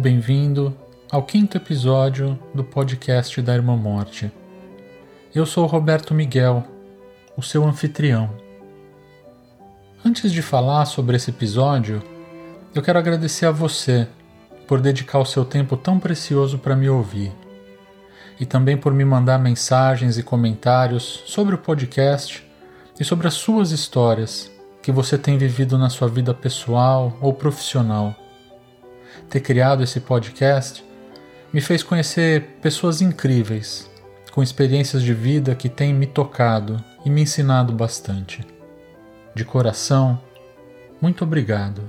bem-vindo ao quinto episódio do podcast da Irmã Morte. Eu sou Roberto Miguel, o seu anfitrião. Antes de falar sobre esse episódio, eu quero agradecer a você por dedicar o seu tempo tão precioso para me ouvir e também por me mandar mensagens e comentários sobre o podcast e sobre as suas histórias que você tem vivido na sua vida pessoal ou profissional. Ter criado esse podcast me fez conhecer pessoas incríveis, com experiências de vida que têm me tocado e me ensinado bastante. De coração, muito obrigado.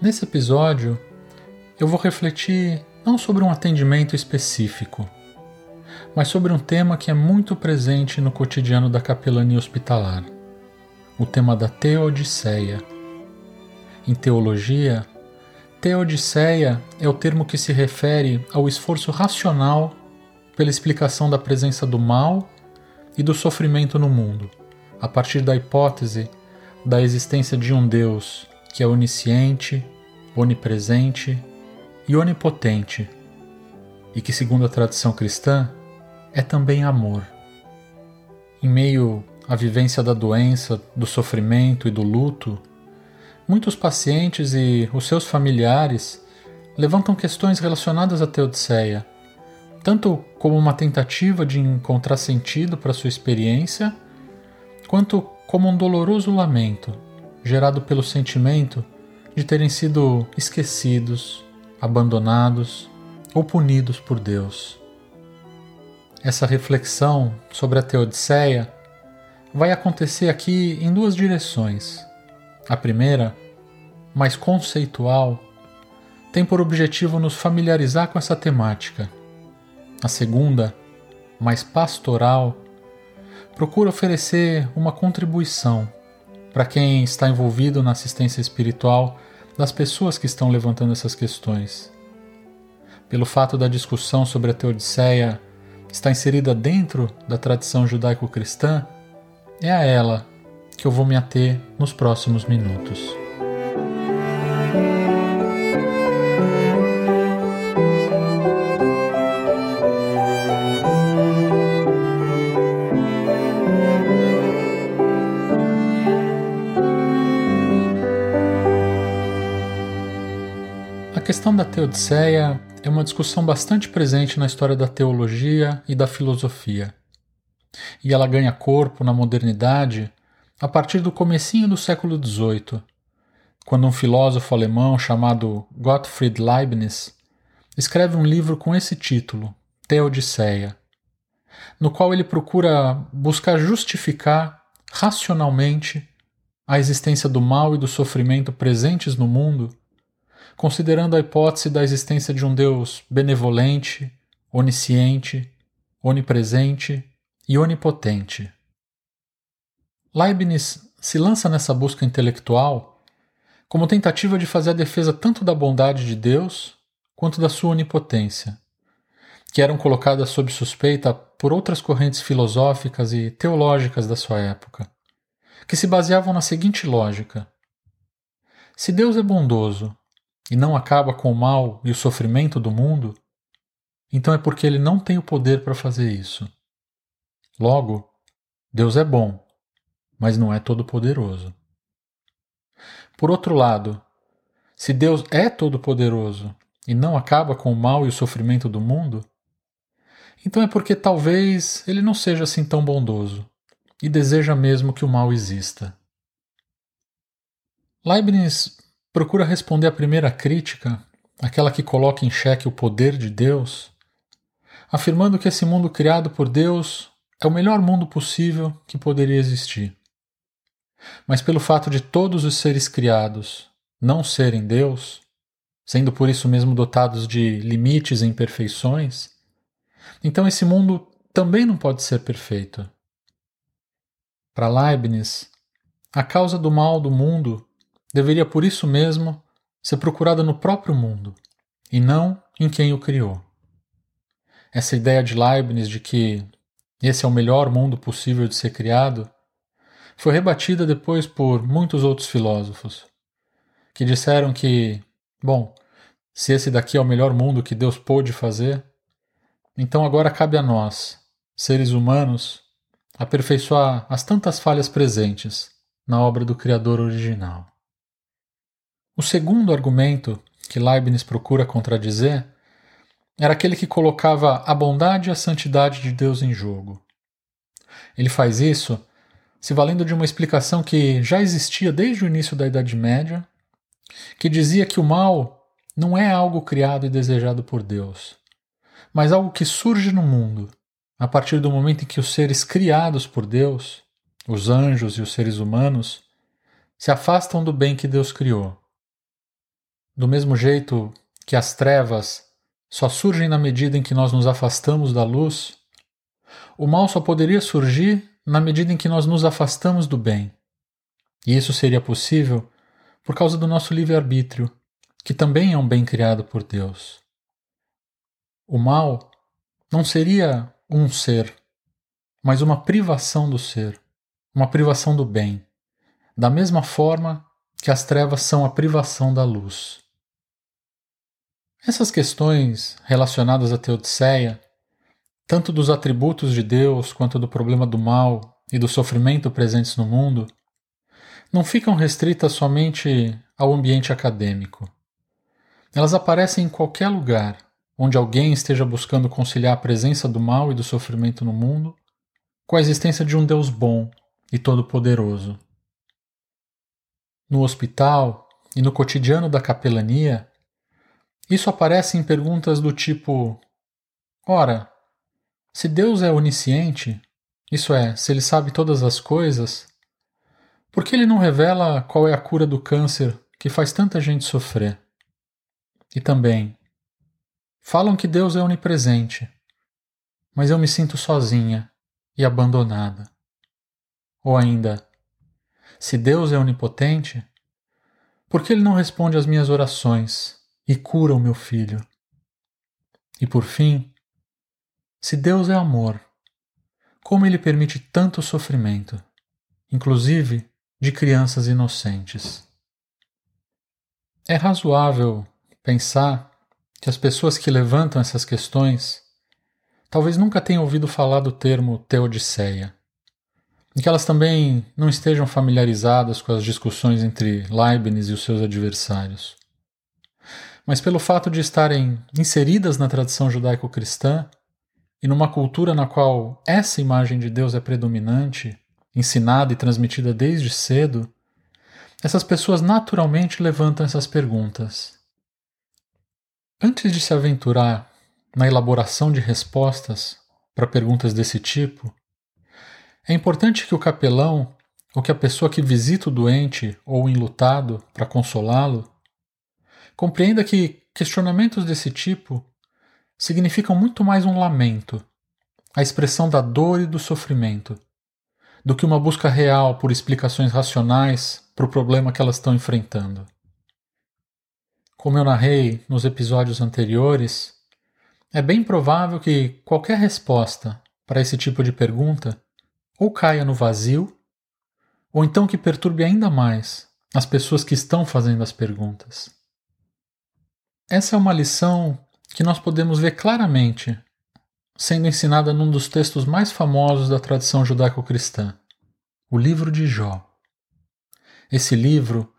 Nesse episódio, eu vou refletir não sobre um atendimento específico, mas sobre um tema que é muito presente no cotidiano da capelania hospitalar: o tema da teodiceia. Em teologia, teodiceia é o termo que se refere ao esforço racional pela explicação da presença do mal e do sofrimento no mundo, a partir da hipótese da existência de um Deus que é onisciente, onipresente e onipotente, e que, segundo a tradição cristã, é também amor. Em meio à vivência da doença, do sofrimento e do luto, muitos pacientes e os seus familiares levantam questões relacionadas à Teodiceia, tanto como uma tentativa de encontrar sentido para sua experiência, quanto como um doloroso lamento gerado pelo sentimento de terem sido esquecidos, abandonados ou punidos por Deus. Essa reflexão sobre a Teodiceia vai acontecer aqui em duas direções. A primeira, mais conceitual, tem por objetivo nos familiarizar com essa temática. A segunda, mais pastoral, procura oferecer uma contribuição para quem está envolvido na assistência espiritual das pessoas que estão levantando essas questões. Pelo fato da discussão sobre a Teodiceia estar inserida dentro da tradição judaico-cristã, é a ela que eu vou me ater nos próximos minutos. questão da teodiceia é uma discussão bastante presente na história da teologia e da filosofia. E ela ganha corpo na modernidade a partir do comecinho do século XVIII, quando um filósofo alemão chamado Gottfried Leibniz escreve um livro com esse título, Teodiceia, no qual ele procura buscar justificar racionalmente a existência do mal e do sofrimento presentes no mundo considerando a hipótese da existência de um Deus benevolente, onisciente, onipresente e onipotente. Leibniz se lança nessa busca intelectual como tentativa de fazer a defesa tanto da bondade de Deus quanto da sua onipotência, que eram colocadas sob suspeita por outras correntes filosóficas e teológicas da sua época, que se baseavam na seguinte lógica: se Deus é bondoso e não acaba com o mal e o sofrimento do mundo, então é porque ele não tem o poder para fazer isso. Logo, Deus é bom, mas não é todo-poderoso. Por outro lado, se Deus é todo-poderoso e não acaba com o mal e o sofrimento do mundo, então é porque talvez ele não seja assim tão bondoso e deseja mesmo que o mal exista. Leibniz procura responder à primeira crítica, aquela que coloca em xeque o poder de Deus, afirmando que esse mundo criado por Deus é o melhor mundo possível que poderia existir. Mas pelo fato de todos os seres criados não serem Deus, sendo por isso mesmo dotados de limites e imperfeições, então esse mundo também não pode ser perfeito. Para Leibniz, a causa do mal do mundo deveria por isso mesmo ser procurada no próprio mundo e não em quem o criou. Essa ideia de Leibniz de que esse é o melhor mundo possível de ser criado foi rebatida depois por muitos outros filósofos, que disseram que, bom, se esse daqui é o melhor mundo que Deus pôde fazer, então agora cabe a nós, seres humanos, aperfeiçoar as tantas falhas presentes na obra do Criador original. O segundo argumento que Leibniz procura contradizer era aquele que colocava a bondade e a santidade de Deus em jogo. Ele faz isso se valendo de uma explicação que já existia desde o início da Idade Média, que dizia que o mal não é algo criado e desejado por Deus, mas algo que surge no mundo a partir do momento em que os seres criados por Deus, os anjos e os seres humanos, se afastam do bem que Deus criou. Do mesmo jeito que as trevas só surgem na medida em que nós nos afastamos da luz, o mal só poderia surgir na medida em que nós nos afastamos do bem. E isso seria possível por causa do nosso livre-arbítrio, que também é um bem criado por Deus. O mal não seria um ser, mas uma privação do ser, uma privação do bem, da mesma forma que as trevas são a privação da luz. Essas questões relacionadas à Teodiceia, tanto dos atributos de Deus quanto do problema do mal e do sofrimento presentes no mundo, não ficam restritas somente ao ambiente acadêmico. Elas aparecem em qualquer lugar onde alguém esteja buscando conciliar a presença do mal e do sofrimento no mundo com a existência de um Deus bom e todo-poderoso. No hospital e no cotidiano da capelania, isso aparece em perguntas do tipo: Ora, se Deus é onisciente, isso é, se ele sabe todas as coisas, por que ele não revela qual é a cura do câncer que faz tanta gente sofrer? E também, falam que Deus é onipresente, mas eu me sinto sozinha e abandonada. Ou ainda, se Deus é onipotente, por que ele não responde às minhas orações e cura o meu filho? E por fim, se Deus é amor, como ele permite tanto sofrimento, inclusive de crianças inocentes. É razoável pensar que as pessoas que levantam essas questões talvez nunca tenham ouvido falar do termo teodiceia, e que elas também não estejam familiarizadas com as discussões entre Leibniz e os seus adversários. Mas pelo fato de estarem inseridas na tradição judaico-cristã e numa cultura na qual essa imagem de Deus é predominante ensinada e transmitida desde cedo, essas pessoas naturalmente levantam essas perguntas. Antes de se aventurar na elaboração de respostas para perguntas desse tipo, é importante que o capelão ou que a pessoa que visita o doente ou o enlutado para consolá-lo compreenda que questionamentos desse tipo significam muito mais um lamento, a expressão da dor e do sofrimento, do que uma busca real por explicações racionais para o problema que elas estão enfrentando. Como eu narrei nos episódios anteriores, é bem provável que qualquer resposta para esse tipo de pergunta ou caia no vazio, ou então que perturbe ainda mais as pessoas que estão fazendo as perguntas. Essa é uma lição que nós podemos ver claramente sendo ensinada num dos textos mais famosos da tradição judaico-cristã, o livro de Jó. Esse livro,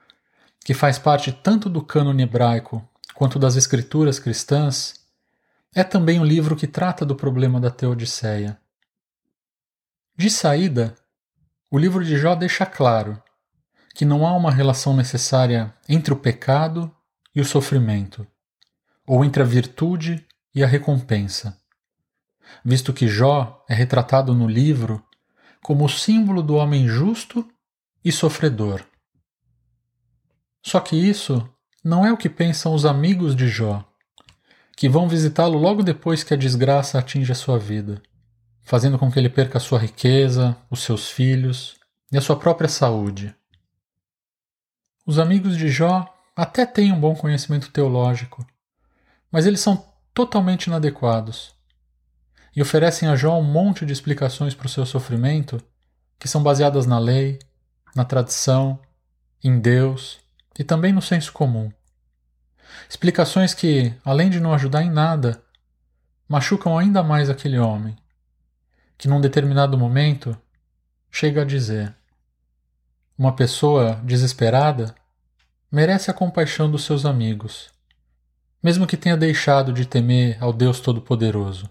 que faz parte tanto do cânone hebraico quanto das escrituras cristãs, é também um livro que trata do problema da teodiceia. De saída, o livro de Jó deixa claro que não há uma relação necessária entre o pecado e o sofrimento, ou entre a virtude e a recompensa visto que Jó é retratado no livro como o símbolo do homem justo e sofredor. Só que isso não é o que pensam os amigos de Jó, que vão visitá-lo logo depois que a desgraça atinge a sua vida, fazendo com que ele perca a sua riqueza, os seus filhos e a sua própria saúde. Os amigos de Jó até têm um bom conhecimento teológico, mas eles são totalmente inadequados e oferecem a Jó um monte de explicações para o seu sofrimento que são baseadas na lei, na tradição, em Deus e também no senso comum. Explicações que, além de não ajudar em nada, machucam ainda mais aquele homem, que num determinado momento chega a dizer: Uma pessoa desesperada merece a compaixão dos seus amigos, mesmo que tenha deixado de temer ao Deus Todo-Poderoso.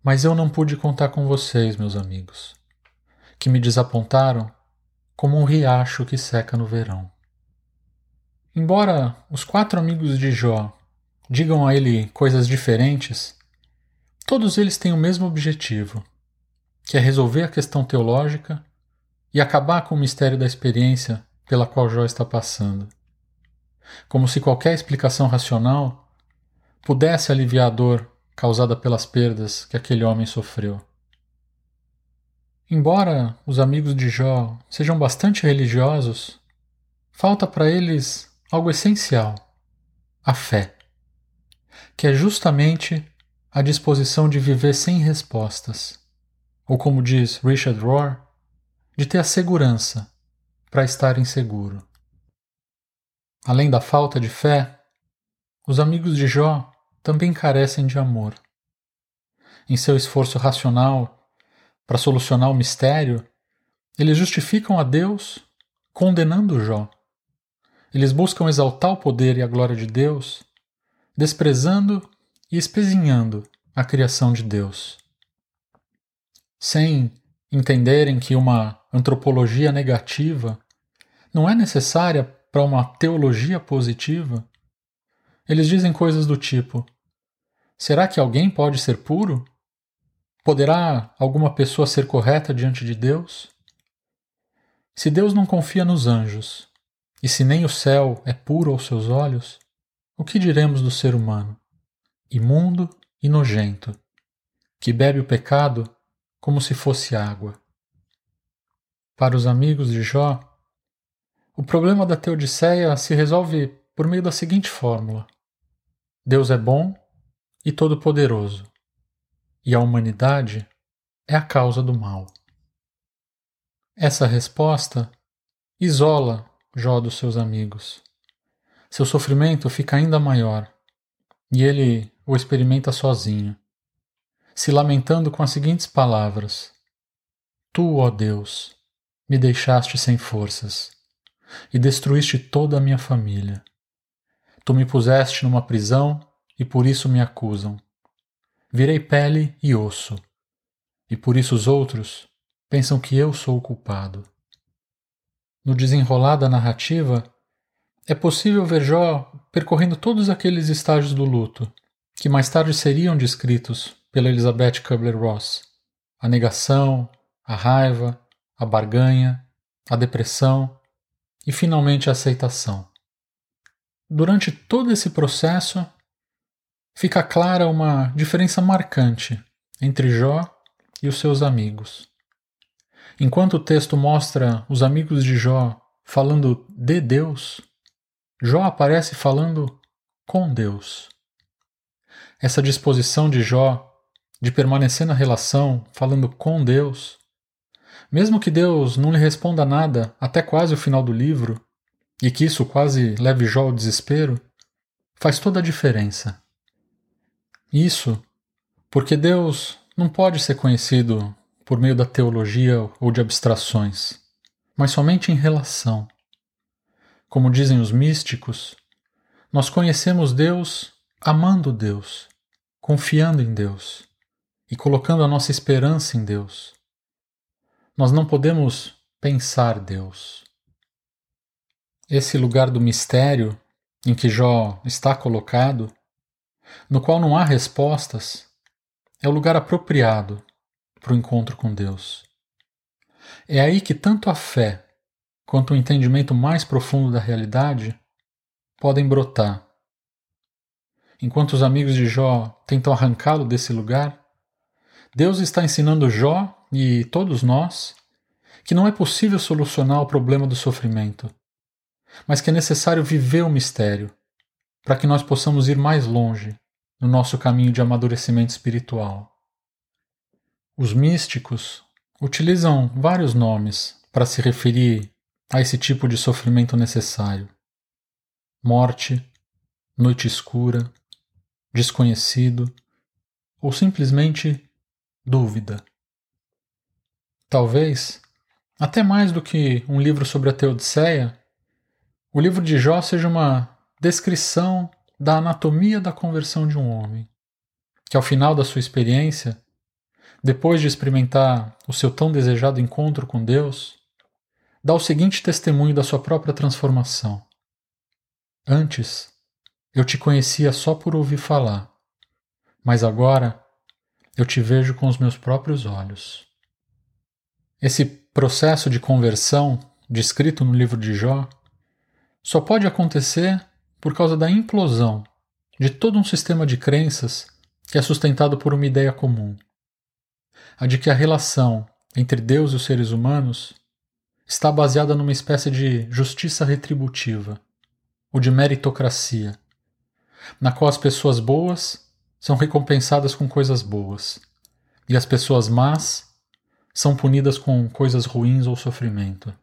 Mas eu não pude contar com vocês, meus amigos, que me desapontaram como um riacho que seca no verão. Embora os quatro amigos de Jó digam a ele coisas diferentes, todos eles têm o mesmo objetivo, que é resolver a questão teológica e acabar com o mistério da experiência pela qual Jó está passando. Como se qualquer explicação racional pudesse aliviar a dor causada pelas perdas que aquele homem sofreu. Embora os amigos de Jó sejam bastante religiosos, falta para eles algo essencial: a fé, que é justamente a disposição de viver sem respostas, ou como diz Richard Rohr, de ter a segurança para estar inseguro. Além da falta de fé, os amigos de Jó também carecem de amor. Em seu esforço racional para solucionar o mistério, eles justificam a Deus condenando Jó. Eles buscam exaltar o poder e a glória de Deus, desprezando e espezinhando a criação de Deus. Sem entenderem que uma antropologia negativa não é necessária para uma teologia positiva, eles dizem coisas do tipo: será que alguém pode ser puro? Poderá alguma pessoa ser correta diante de Deus? Se Deus não confia nos anjos, e se nem o céu é puro aos seus olhos, o que diremos do ser humano, imundo e nojento, que bebe o pecado como se fosse água? Para os amigos de Jó, o problema da Teodiceia se resolve por meio da seguinte fórmula: Deus é bom e todo-poderoso, e a humanidade é a causa do mal. Essa resposta isola Jó dos seus amigos. Seu sofrimento fica ainda maior e ele o experimenta sozinho, se lamentando com as seguintes palavras: Tu, ó Deus, me deixaste sem forças e destruíste toda a minha família. Tu me puseste numa prisão e por isso me acusam. Virei pele e osso, e por isso os outros pensam que eu sou o culpado. No desenrolar da narrativa, é possível ver Jó percorrendo todos aqueles estágios do luto, que mais tarde seriam descritos pela Elizabeth Kubler-Ross: a negação, a raiva, a barganha, a depressão e finalmente a aceitação. Durante todo esse processo, fica clara uma diferença marcante entre Jó e os seus amigos. Enquanto o texto mostra os amigos de Jó falando de Deus, Jó aparece falando com Deus. Essa disposição de Jó de permanecer na relação falando com Deus, mesmo que Deus não lhe responda nada até quase o final do livro, e que isso quase leve Jó ao desespero, faz toda a diferença. Isso porque Deus não pode ser conhecido por meio da teologia ou de abstrações, mas somente em relação. Como dizem os místicos, nós conhecemos Deus amando Deus, confiando em Deus e colocando a nossa esperança em Deus. Nós não podemos pensar Deus. Esse lugar do mistério em que Jó está colocado, no qual não há respostas, é o lugar apropriado para o encontro com Deus. É aí que tanto a fé quanto o entendimento mais profundo da realidade podem brotar. Enquanto os amigos de Jó tentam arrancá-lo desse lugar, Deus está ensinando Jó e todos nós que não é possível solucionar o problema do sofrimento, mas que é necessário viver o mistério para que nós possamos ir mais longe no nosso caminho de amadurecimento espiritual. Os místicos utilizam vários nomes para se referir a esse tipo de sofrimento necessário: morte, noite escura, desconhecido ou simplesmente dúvida. Talvez, até mais do que um livro sobre a Teodiceia, o livro de Jó seja uma descrição da anatomia da conversão de um homem, que ao final da sua experiência, depois de experimentar o seu tão desejado encontro com Deus, dá o seguinte testemunho da sua própria transformação. Antes, eu te conhecia só por ouvir falar, mas agora eu te vejo com os meus próprios olhos. Esse processo de conversão, descrito no livro de Jó, só pode acontecer por causa da implosão de todo um sistema de crenças que é sustentado por uma ideia comum: a de que a relação entre Deus e os seres humanos está baseada numa espécie de justiça retributiva, ou de meritocracia, na qual as pessoas boas são recompensadas com coisas boas e as pessoas más são punidas com coisas ruins ou sofrimento.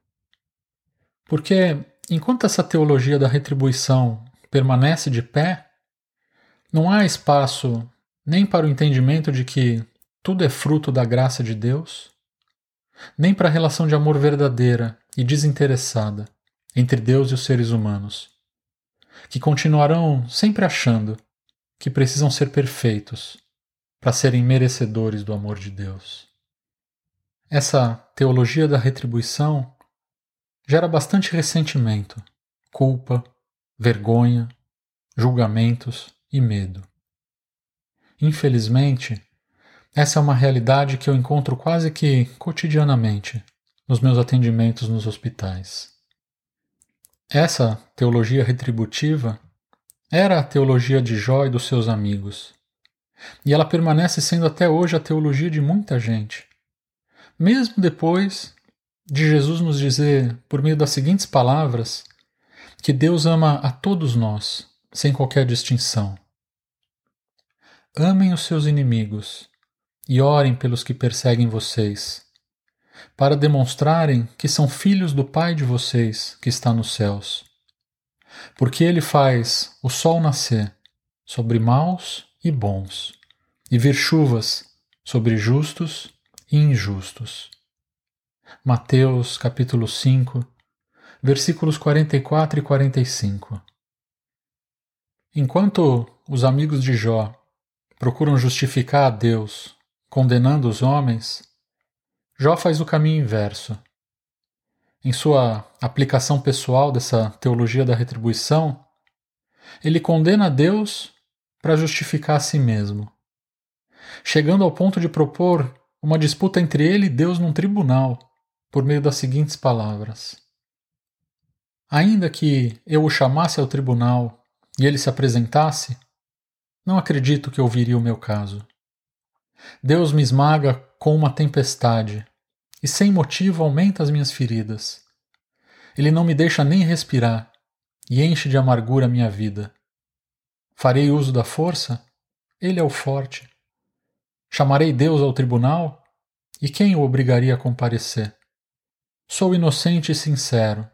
Porque, enquanto essa teologia da retribuição permanece de pé, não há espaço nem para o entendimento de que tudo é fruto da graça de Deus, nem para a relação de amor verdadeira e desinteressada entre Deus e os seres humanos, que continuarão sempre achando que precisam ser perfeitos para serem merecedores do amor de Deus. Essa teologia da retribuição gera bastante ressentimento, culpa, vergonha, julgamentos e medo. Infelizmente, essa é uma realidade que eu encontro quase que cotidianamente nos meus atendimentos nos hospitais. Essa teologia retributiva era a teologia de Jó e dos seus amigos. E ela permanece sendo até hoje a teologia de muita gente. Mesmo depois de Jesus nos dizer, por meio das seguintes palavras, que Deus ama a todos nós, sem qualquer distinção. Amem os seus inimigos e orem pelos que perseguem vocês, para demonstrarem que são filhos do Pai de vocês que está nos céus. Porque ele faz o sol nascer sobre maus e bons, e vir chuvas sobre justos e injustos. Mateus capítulo 5, versículos 44 e 45. Enquanto os amigos de Jó procuram justificar a Deus condenando os homens, Jó faz o caminho inverso. Em sua aplicação pessoal dessa teologia da retribuição, ele condena a Deus para justificar a si mesmo, chegando ao ponto de propor uma disputa entre ele e Deus num tribunal, por meio das seguintes palavras: Ainda que eu o chamasse ao tribunal e ele se apresentasse, não acredito que ouviria o meu caso. Deus me esmaga com uma tempestade e sem motivo aumenta as minhas feridas. Ele não me deixa nem respirar e enche de amargura a minha vida. Farei uso da força? Ele é o forte. Chamarei Deus ao tribunal? E quem o obrigaria a comparecer? Sou inocente e sincero,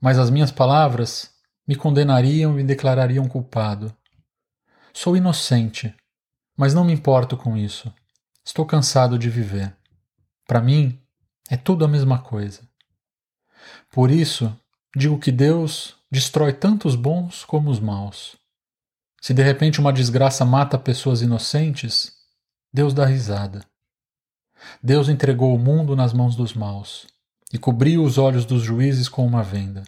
mas as minhas palavras me condenariam e me declarariam culpado. Sou inocente, mas não me importo com isso. Estou cansado de viver. Para mim, é tudo a mesma coisa. Por isso, digo que Deus destrói tanto os bons como os maus. Se de repente uma desgraça mata pessoas inocentes, Deus dá risada. Deus entregou o mundo nas mãos dos maus e cobriu os olhos dos juízes com uma venda.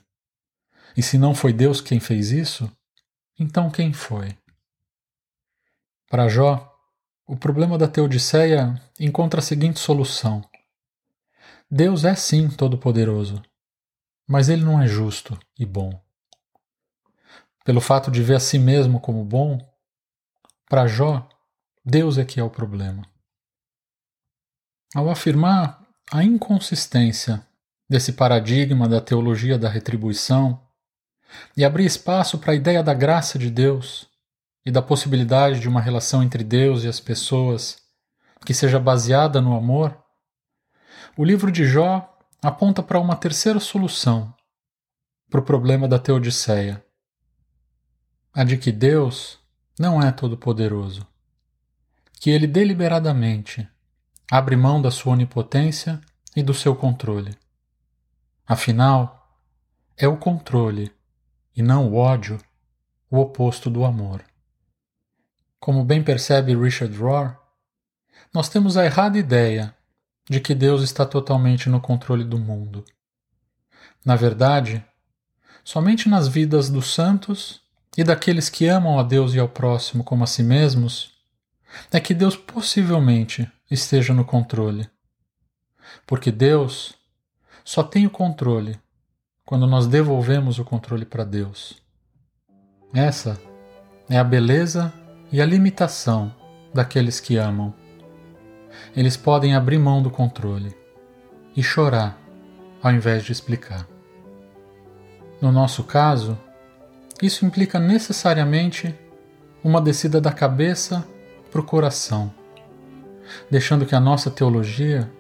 E se não foi Deus quem fez isso, então quem foi? Para Jó, o problema da Teodiceia encontra a seguinte solução: Deus é sim todo-poderoso, mas ele não é justo e bom. Pelo fato de ver a si mesmo como bom, para Jó, Deus é que é o problema. Ao afirmar a inconsistência desse paradigma da teologia da retribuição e abrir espaço para a ideia da graça de Deus, e da possibilidade de uma relação entre Deus e as pessoas que seja baseada no amor, o livro de Jó aponta para uma terceira solução para o problema da Teodiceia. a de que Deus não é todo-poderoso, que ele deliberadamente abre mão da sua onipotência e do seu controle. Afinal, é o controle e não o ódio o oposto do amor. Como bem percebe Richard Rohr, nós temos a errada ideia de que Deus está totalmente no controle do mundo. Na verdade, somente nas vidas dos santos e daqueles que amam a Deus e ao próximo como a si mesmos é que Deus possivelmente esteja no controle. Porque Deus só tem o controle quando nós devolvemos o controle para Deus. Essa é a beleza e a limitação daqueles que amam. Eles podem abrir mão do controle e chorar ao invés de explicar. No nosso caso, isso implica necessariamente uma descida da cabeça para o coração, deixando que a nossa teologia,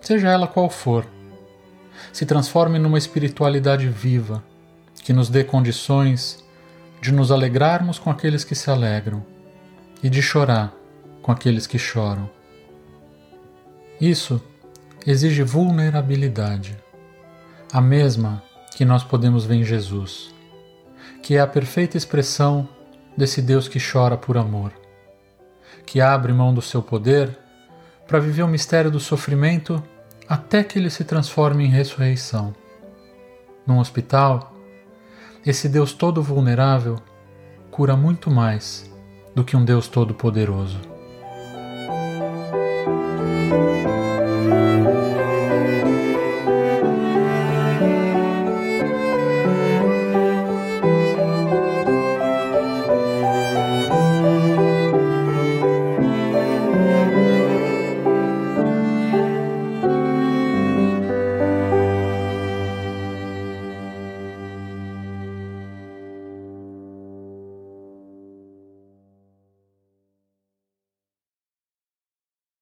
seja ela qual for, se transforme numa espiritualidade viva que nos dê condições de nos alegrarmos com aqueles que se alegram e de chorar com aqueles que choram. Isso exige vulnerabilidade, a mesma que nós podemos ver em Jesus, que é a perfeita expressão desse Deus que chora por amor, que abre mão do seu poder para viver o mistério do sofrimento até que ele se transforme em ressurreição. Num hospital, esse Deus todo vulnerável cura muito mais do que um Deus todo poderoso.